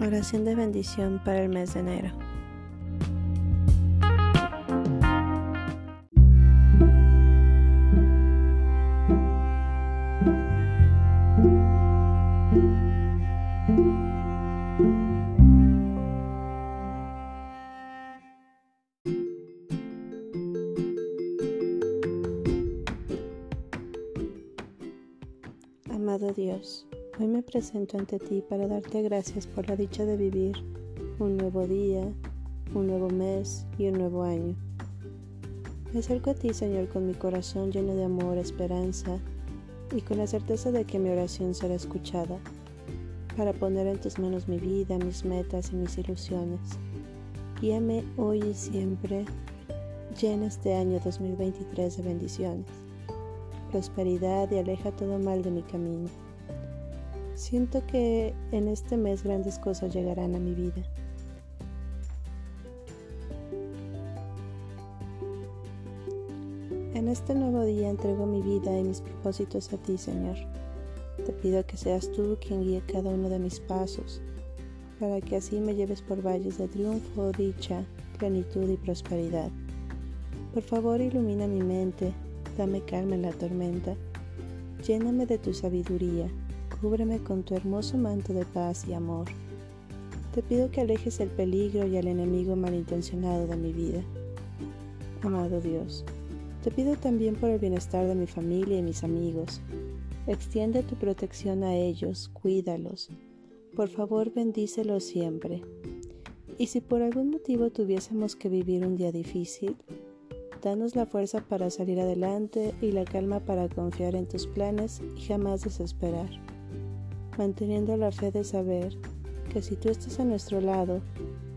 Oración de bendición para el mes de enero. Amado Dios, Hoy me presento ante ti para darte gracias por la dicha de vivir un nuevo día, un nuevo mes y un nuevo año. Me acerco a ti, Señor, con mi corazón lleno de amor, esperanza y con la certeza de que mi oración será escuchada, para poner en tus manos mi vida, mis metas y mis ilusiones. Guíame hoy y siempre, llena este año 2023 de bendiciones, prosperidad y aleja todo mal de mi camino. Siento que en este mes grandes cosas llegarán a mi vida. En este nuevo día entrego mi vida y mis propósitos a ti, Señor. Te pido que seas tú quien guíe cada uno de mis pasos, para que así me lleves por valles de triunfo, dicha, plenitud y prosperidad. Por favor, ilumina mi mente, dame calma en la tormenta, lléname de tu sabiduría cúbreme con tu hermoso manto de paz y amor. Te pido que alejes el peligro y al enemigo malintencionado de mi vida. Amado Dios, te pido también por el bienestar de mi familia y mis amigos. Extiende tu protección a ellos, cuídalos. Por favor, bendícelos siempre. Y si por algún motivo tuviésemos que vivir un día difícil, danos la fuerza para salir adelante y la calma para confiar en tus planes y jamás desesperar manteniendo la fe de saber que si tú estás a nuestro lado,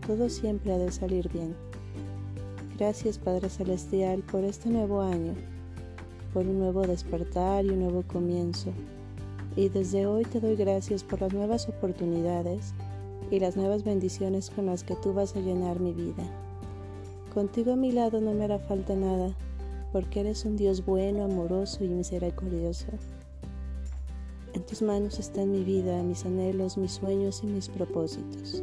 todo siempre ha de salir bien. Gracias Padre Celestial por este nuevo año, por un nuevo despertar y un nuevo comienzo. Y desde hoy te doy gracias por las nuevas oportunidades y las nuevas bendiciones con las que tú vas a llenar mi vida. Contigo a mi lado no me hará falta nada, porque eres un Dios bueno, amoroso y misericordioso. En tus manos están mi vida, mis anhelos, mis sueños y mis propósitos.